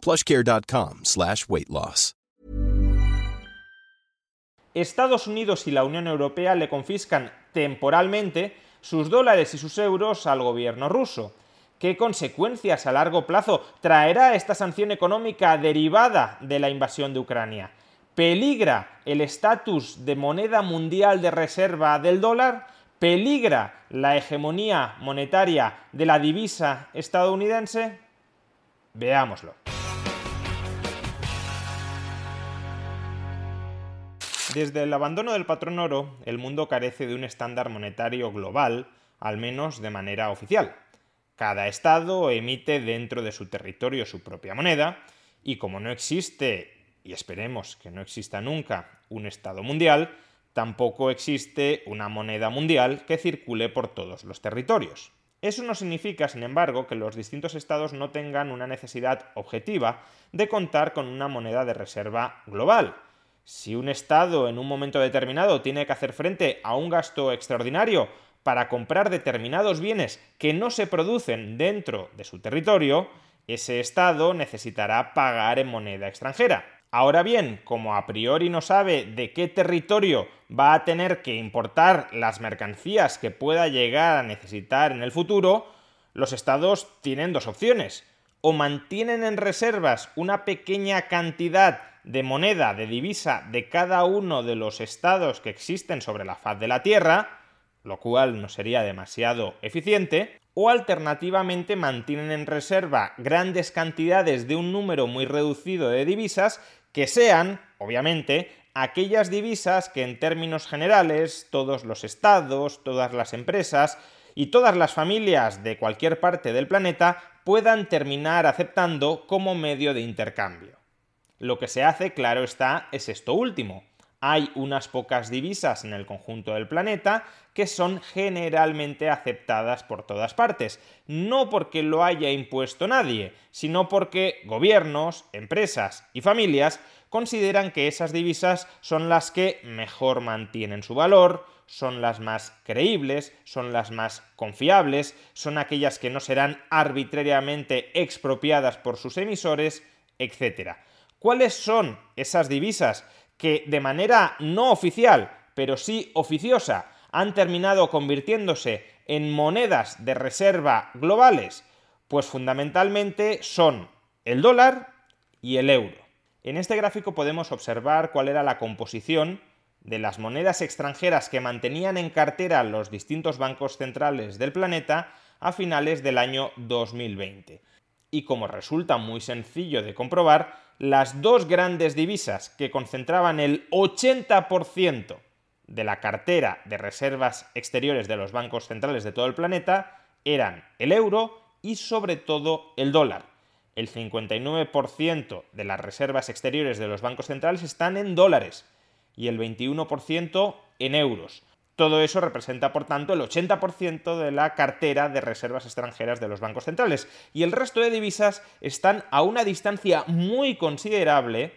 plushcare.com slash weight loss. Estados Unidos y la Unión Europea le confiscan temporalmente sus dólares y sus euros al gobierno ruso. ¿Qué consecuencias a largo plazo traerá esta sanción económica derivada de la invasión de Ucrania? ¿Peligra el estatus de moneda mundial de reserva del dólar? ¿Peligra la hegemonía monetaria de la divisa estadounidense? Veámoslo. Desde el abandono del patrón oro, el mundo carece de un estándar monetario global, al menos de manera oficial. Cada estado emite dentro de su territorio su propia moneda, y como no existe, y esperemos que no exista nunca, un estado mundial, tampoco existe una moneda mundial que circule por todos los territorios. Eso no significa, sin embargo, que los distintos estados no tengan una necesidad objetiva de contar con una moneda de reserva global, si un Estado en un momento determinado tiene que hacer frente a un gasto extraordinario para comprar determinados bienes que no se producen dentro de su territorio, ese Estado necesitará pagar en moneda extranjera. Ahora bien, como a priori no sabe de qué territorio va a tener que importar las mercancías que pueda llegar a necesitar en el futuro, los estados tienen dos opciones. O mantienen en reservas una pequeña cantidad de moneda, de divisa de cada uno de los estados que existen sobre la faz de la Tierra, lo cual no sería demasiado eficiente, o alternativamente mantienen en reserva grandes cantidades de un número muy reducido de divisas que sean, obviamente, aquellas divisas que en términos generales todos los estados, todas las empresas y todas las familias de cualquier parte del planeta puedan terminar aceptando como medio de intercambio. Lo que se hace, claro está, es esto último. Hay unas pocas divisas en el conjunto del planeta que son generalmente aceptadas por todas partes, no porque lo haya impuesto nadie, sino porque gobiernos, empresas y familias consideran que esas divisas son las que mejor mantienen su valor, son las más creíbles, son las más confiables, son aquellas que no serán arbitrariamente expropiadas por sus emisores, etc. ¿Cuáles son esas divisas que de manera no oficial, pero sí oficiosa, han terminado convirtiéndose en monedas de reserva globales? Pues fundamentalmente son el dólar y el euro. En este gráfico podemos observar cuál era la composición de las monedas extranjeras que mantenían en cartera los distintos bancos centrales del planeta a finales del año 2020. Y como resulta muy sencillo de comprobar, las dos grandes divisas que concentraban el 80% de la cartera de reservas exteriores de los bancos centrales de todo el planeta eran el euro y sobre todo el dólar. El 59% de las reservas exteriores de los bancos centrales están en dólares y el 21% en euros. Todo eso representa, por tanto, el 80% de la cartera de reservas extranjeras de los bancos centrales. Y el resto de divisas están a una distancia muy considerable,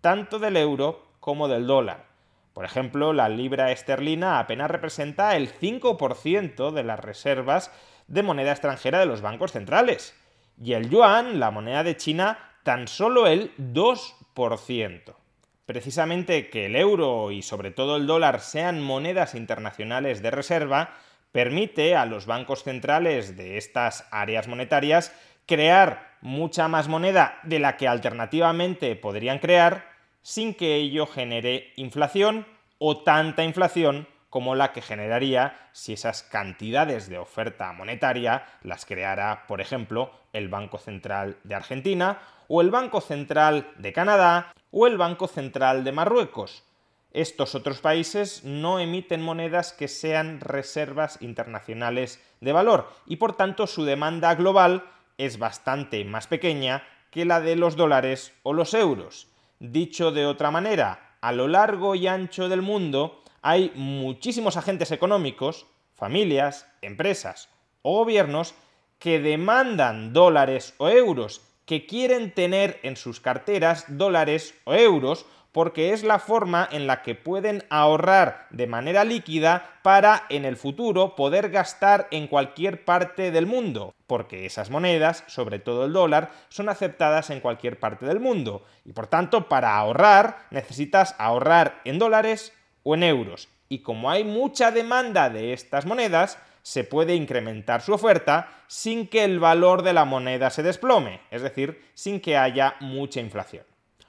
tanto del euro como del dólar. Por ejemplo, la libra esterlina apenas representa el 5% de las reservas de moneda extranjera de los bancos centrales. Y el yuan, la moneda de China, tan solo el 2% precisamente que el euro y sobre todo el dólar sean monedas internacionales de reserva permite a los bancos centrales de estas áreas monetarias crear mucha más moneda de la que alternativamente podrían crear sin que ello genere inflación o tanta inflación como la que generaría si esas cantidades de oferta monetaria las creara, por ejemplo, el Banco Central de Argentina o el Banco Central de Canadá o el Banco Central de Marruecos. Estos otros países no emiten monedas que sean reservas internacionales de valor y por tanto su demanda global es bastante más pequeña que la de los dólares o los euros. Dicho de otra manera, a lo largo y ancho del mundo hay muchísimos agentes económicos, familias, empresas o gobiernos que demandan dólares o euros, que quieren tener en sus carteras dólares o euros porque es la forma en la que pueden ahorrar de manera líquida para en el futuro poder gastar en cualquier parte del mundo, porque esas monedas, sobre todo el dólar, son aceptadas en cualquier parte del mundo, y por tanto para ahorrar necesitas ahorrar en dólares o en euros, y como hay mucha demanda de estas monedas, se puede incrementar su oferta sin que el valor de la moneda se desplome, es decir, sin que haya mucha inflación.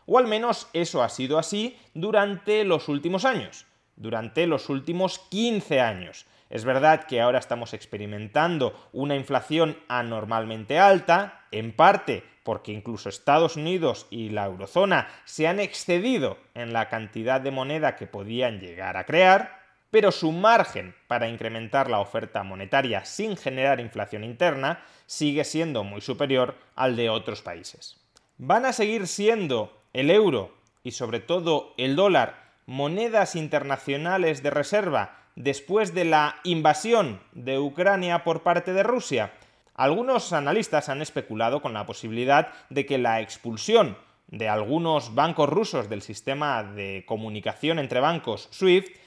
O al menos eso ha sido así durante los últimos años, durante los últimos 15 años. Es verdad que ahora estamos experimentando una inflación anormalmente alta, en parte porque incluso Estados Unidos y la eurozona se han excedido en la cantidad de moneda que podían llegar a crear, pero su margen para incrementar la oferta monetaria sin generar inflación interna sigue siendo muy superior al de otros países. ¿Van a seguir siendo el euro y sobre todo el dólar monedas internacionales de reserva después de la invasión de Ucrania por parte de Rusia? Algunos analistas han especulado con la posibilidad de que la expulsión de algunos bancos rusos del sistema de comunicación entre bancos SWIFT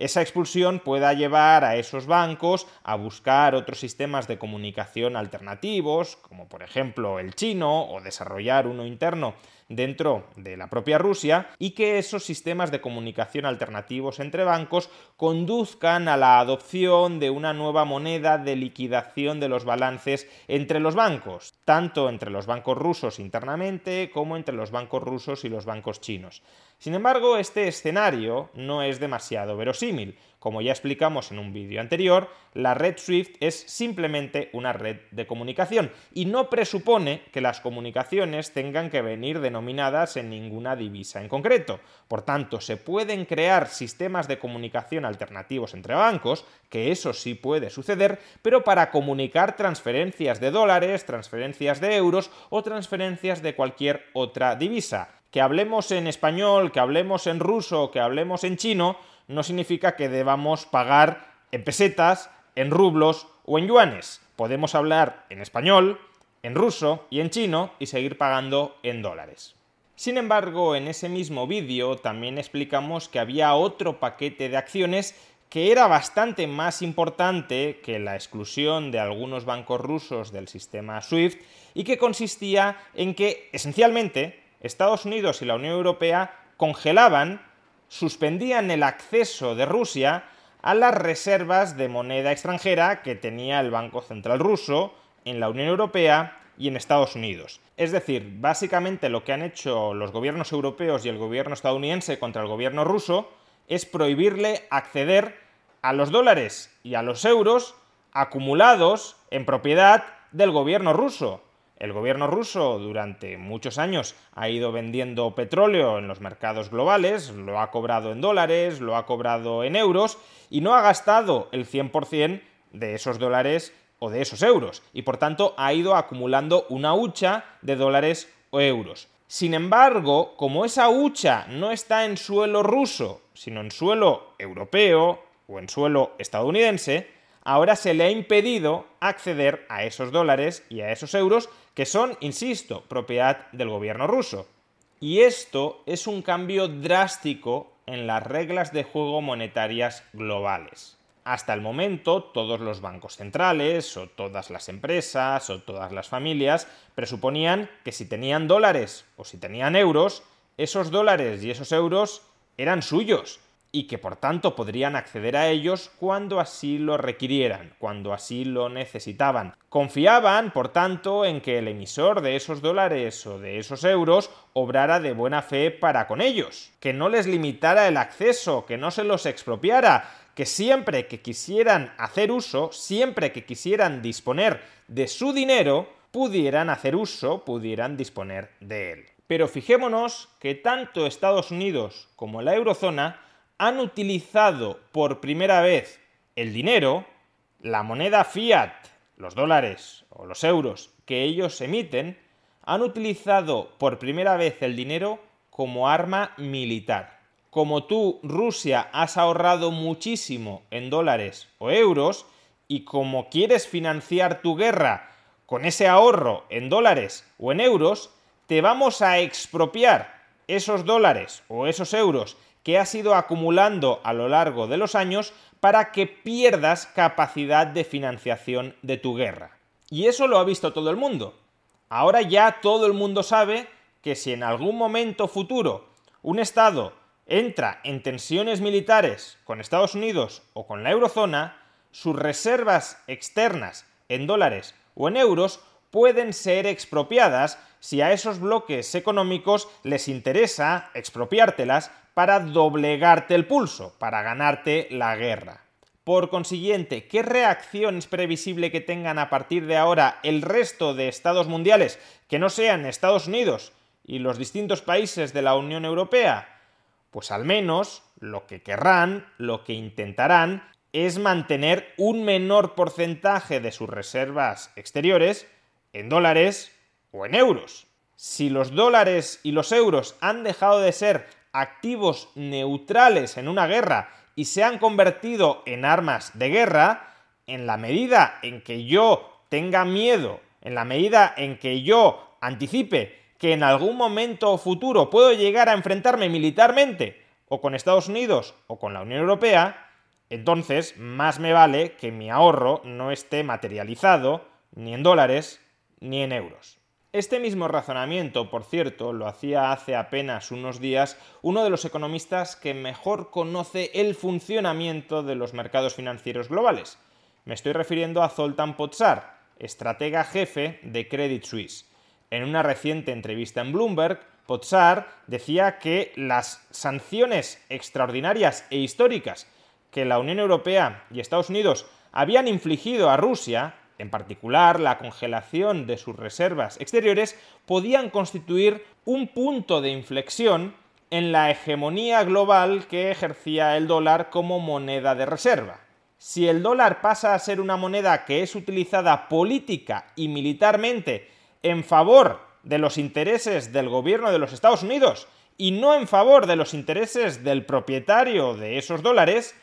esa expulsión pueda llevar a esos bancos a buscar otros sistemas de comunicación alternativos, como por ejemplo el chino, o desarrollar uno interno dentro de la propia Rusia y que esos sistemas de comunicación alternativos entre bancos conduzcan a la adopción de una nueva moneda de liquidación de los balances entre los bancos, tanto entre los bancos rusos internamente como entre los bancos rusos y los bancos chinos. Sin embargo, este escenario no es demasiado verosímil. Como ya explicamos en un vídeo anterior, la red SWIFT es simplemente una red de comunicación y no presupone que las comunicaciones tengan que venir denominadas en ninguna divisa en concreto. Por tanto, se pueden crear sistemas de comunicación alternativos entre bancos, que eso sí puede suceder, pero para comunicar transferencias de dólares, transferencias de euros o transferencias de cualquier otra divisa que hablemos en español, que hablemos en ruso, que hablemos en chino, no significa que debamos pagar en pesetas, en rublos o en yuanes. Podemos hablar en español, en ruso y en chino y seguir pagando en dólares. Sin embargo, en ese mismo vídeo también explicamos que había otro paquete de acciones que era bastante más importante que la exclusión de algunos bancos rusos del sistema SWIFT y que consistía en que, esencialmente, Estados Unidos y la Unión Europea congelaban, suspendían el acceso de Rusia a las reservas de moneda extranjera que tenía el Banco Central ruso en la Unión Europea y en Estados Unidos. Es decir, básicamente lo que han hecho los gobiernos europeos y el gobierno estadounidense contra el gobierno ruso es prohibirle acceder a los dólares y a los euros acumulados en propiedad del gobierno ruso. El gobierno ruso durante muchos años ha ido vendiendo petróleo en los mercados globales, lo ha cobrado en dólares, lo ha cobrado en euros y no ha gastado el 100% de esos dólares o de esos euros y por tanto ha ido acumulando una hucha de dólares o euros. Sin embargo, como esa hucha no está en suelo ruso, sino en suelo europeo o en suelo estadounidense, ahora se le ha impedido acceder a esos dólares y a esos euros que son, insisto, propiedad del gobierno ruso. Y esto es un cambio drástico en las reglas de juego monetarias globales. Hasta el momento, todos los bancos centrales, o todas las empresas, o todas las familias, presuponían que si tenían dólares o si tenían euros, esos dólares y esos euros eran suyos y que por tanto podrían acceder a ellos cuando así lo requirieran, cuando así lo necesitaban. Confiaban, por tanto, en que el emisor de esos dólares o de esos euros obrara de buena fe para con ellos, que no les limitara el acceso, que no se los expropiara, que siempre que quisieran hacer uso, siempre que quisieran disponer de su dinero, pudieran hacer uso, pudieran disponer de él. Pero fijémonos que tanto Estados Unidos como la eurozona han utilizado por primera vez el dinero, la moneda fiat, los dólares o los euros que ellos emiten, han utilizado por primera vez el dinero como arma militar. Como tú, Rusia, has ahorrado muchísimo en dólares o euros, y como quieres financiar tu guerra con ese ahorro en dólares o en euros, te vamos a expropiar esos dólares o esos euros que has ido acumulando a lo largo de los años para que pierdas capacidad de financiación de tu guerra. Y eso lo ha visto todo el mundo. Ahora ya todo el mundo sabe que si en algún momento futuro un Estado entra en tensiones militares con Estados Unidos o con la eurozona, sus reservas externas en dólares o en euros pueden ser expropiadas si a esos bloques económicos les interesa expropiártelas para doblegarte el pulso, para ganarte la guerra. Por consiguiente, ¿qué reacción es previsible que tengan a partir de ahora el resto de estados mundiales que no sean Estados Unidos y los distintos países de la Unión Europea? Pues al menos lo que querrán, lo que intentarán, es mantener un menor porcentaje de sus reservas exteriores en dólares o en euros. Si los dólares y los euros han dejado de ser activos neutrales en una guerra y se han convertido en armas de guerra, en la medida en que yo tenga miedo, en la medida en que yo anticipe que en algún momento futuro puedo llegar a enfrentarme militarmente o con Estados Unidos o con la Unión Europea, entonces más me vale que mi ahorro no esté materializado ni en dólares ni en euros. Este mismo razonamiento, por cierto, lo hacía hace apenas unos días uno de los economistas que mejor conoce el funcionamiento de los mercados financieros globales. Me estoy refiriendo a Zoltan Pozsar, estratega jefe de Credit Suisse. En una reciente entrevista en Bloomberg, Pozsar decía que las sanciones extraordinarias e históricas que la Unión Europea y Estados Unidos habían infligido a Rusia en particular la congelación de sus reservas exteriores, podían constituir un punto de inflexión en la hegemonía global que ejercía el dólar como moneda de reserva. Si el dólar pasa a ser una moneda que es utilizada política y militarmente en favor de los intereses del gobierno de los Estados Unidos y no en favor de los intereses del propietario de esos dólares,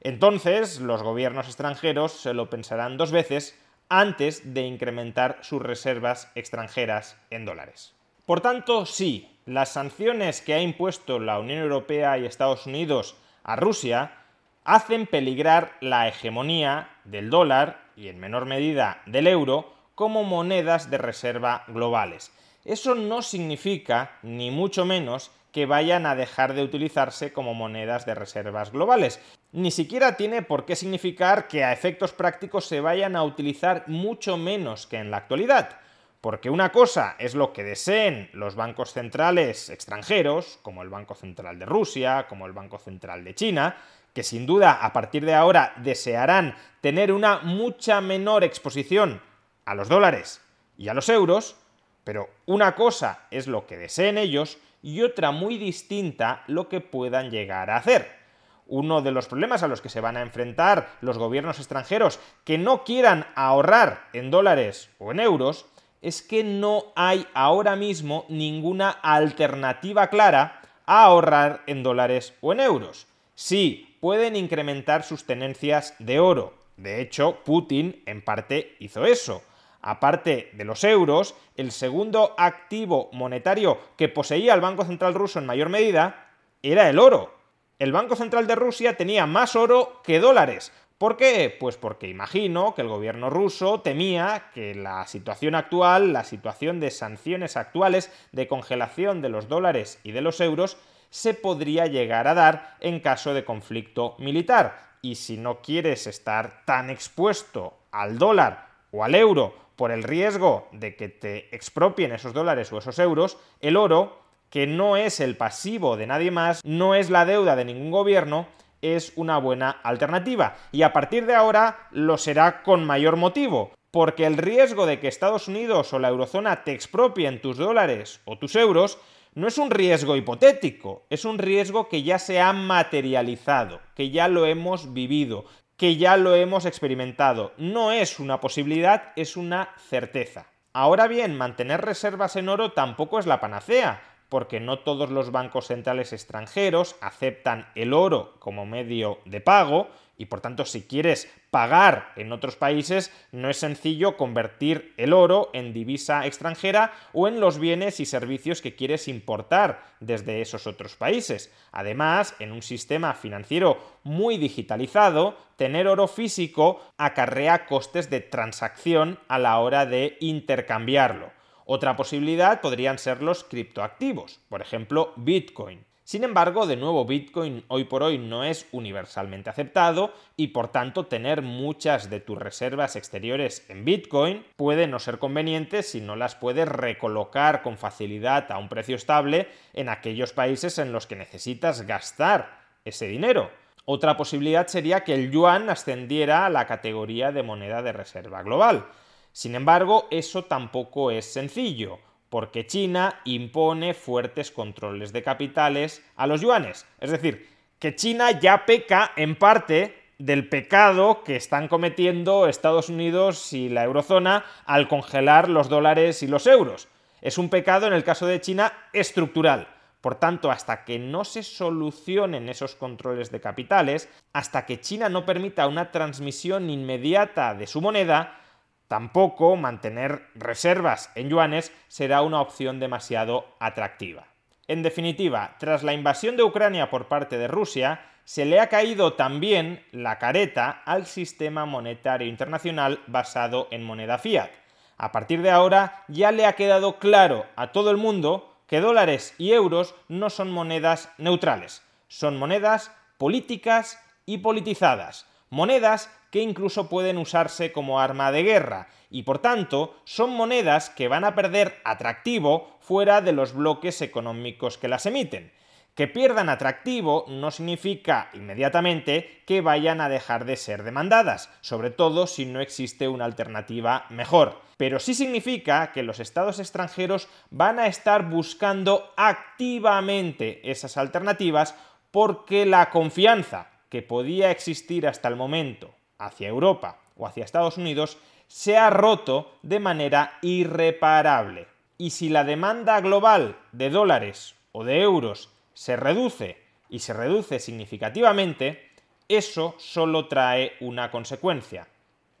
entonces los gobiernos extranjeros se lo pensarán dos veces antes de incrementar sus reservas extranjeras en dólares. Por tanto, sí, las sanciones que ha impuesto la Unión Europea y Estados Unidos a Rusia hacen peligrar la hegemonía del dólar y en menor medida del euro como monedas de reserva globales. Eso no significa, ni mucho menos, que vayan a dejar de utilizarse como monedas de reservas globales. Ni siquiera tiene por qué significar que a efectos prácticos se vayan a utilizar mucho menos que en la actualidad. Porque una cosa es lo que deseen los bancos centrales extranjeros, como el Banco Central de Rusia, como el Banco Central de China, que sin duda a partir de ahora desearán tener una mucha menor exposición a los dólares y a los euros, pero una cosa es lo que deseen ellos y otra muy distinta lo que puedan llegar a hacer. Uno de los problemas a los que se van a enfrentar los gobiernos extranjeros que no quieran ahorrar en dólares o en euros es que no hay ahora mismo ninguna alternativa clara a ahorrar en dólares o en euros. Sí, pueden incrementar sus tenencias de oro. De hecho, Putin en parte hizo eso aparte de los euros, el segundo activo monetario que poseía el Banco Central ruso en mayor medida era el oro. El Banco Central de Rusia tenía más oro que dólares. ¿Por qué? Pues porque imagino que el gobierno ruso temía que la situación actual, la situación de sanciones actuales, de congelación de los dólares y de los euros, se podría llegar a dar en caso de conflicto militar. Y si no quieres estar tan expuesto al dólar o al euro por el riesgo de que te expropien esos dólares o esos euros, el oro, que no es el pasivo de nadie más, no es la deuda de ningún gobierno, es una buena alternativa. Y a partir de ahora lo será con mayor motivo, porque el riesgo de que Estados Unidos o la eurozona te expropien tus dólares o tus euros no es un riesgo hipotético, es un riesgo que ya se ha materializado, que ya lo hemos vivido, que ya lo hemos experimentado. No es una posibilidad, es una certeza. Ahora bien, mantener reservas en oro tampoco es la panacea, porque no todos los bancos centrales extranjeros aceptan el oro como medio de pago y por tanto si quieres pagar en otros países no es sencillo convertir el oro en divisa extranjera o en los bienes y servicios que quieres importar desde esos otros países. Además, en un sistema financiero muy digitalizado, tener oro físico acarrea costes de transacción a la hora de intercambiarlo. Otra posibilidad podrían ser los criptoactivos, por ejemplo Bitcoin. Sin embargo, de nuevo, Bitcoin hoy por hoy no es universalmente aceptado y por tanto tener muchas de tus reservas exteriores en Bitcoin puede no ser conveniente si no las puedes recolocar con facilidad a un precio estable en aquellos países en los que necesitas gastar ese dinero. Otra posibilidad sería que el yuan ascendiera a la categoría de moneda de reserva global. Sin embargo, eso tampoco es sencillo porque China impone fuertes controles de capitales a los yuanes. Es decir, que China ya peca en parte del pecado que están cometiendo Estados Unidos y la eurozona al congelar los dólares y los euros. Es un pecado en el caso de China estructural. Por tanto, hasta que no se solucionen esos controles de capitales, hasta que China no permita una transmisión inmediata de su moneda, Tampoco mantener reservas en yuanes será una opción demasiado atractiva. En definitiva, tras la invasión de Ucrania por parte de Rusia, se le ha caído también la careta al sistema monetario internacional basado en moneda fiat. A partir de ahora ya le ha quedado claro a todo el mundo que dólares y euros no son monedas neutrales, son monedas políticas y politizadas, monedas que incluso pueden usarse como arma de guerra y por tanto son monedas que van a perder atractivo fuera de los bloques económicos que las emiten. Que pierdan atractivo no significa inmediatamente que vayan a dejar de ser demandadas, sobre todo si no existe una alternativa mejor. Pero sí significa que los estados extranjeros van a estar buscando activamente esas alternativas porque la confianza que podía existir hasta el momento hacia Europa o hacia Estados Unidos se ha roto de manera irreparable. Y si la demanda global de dólares o de euros se reduce y se reduce significativamente, eso solo trae una consecuencia,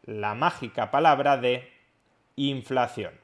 la mágica palabra de inflación.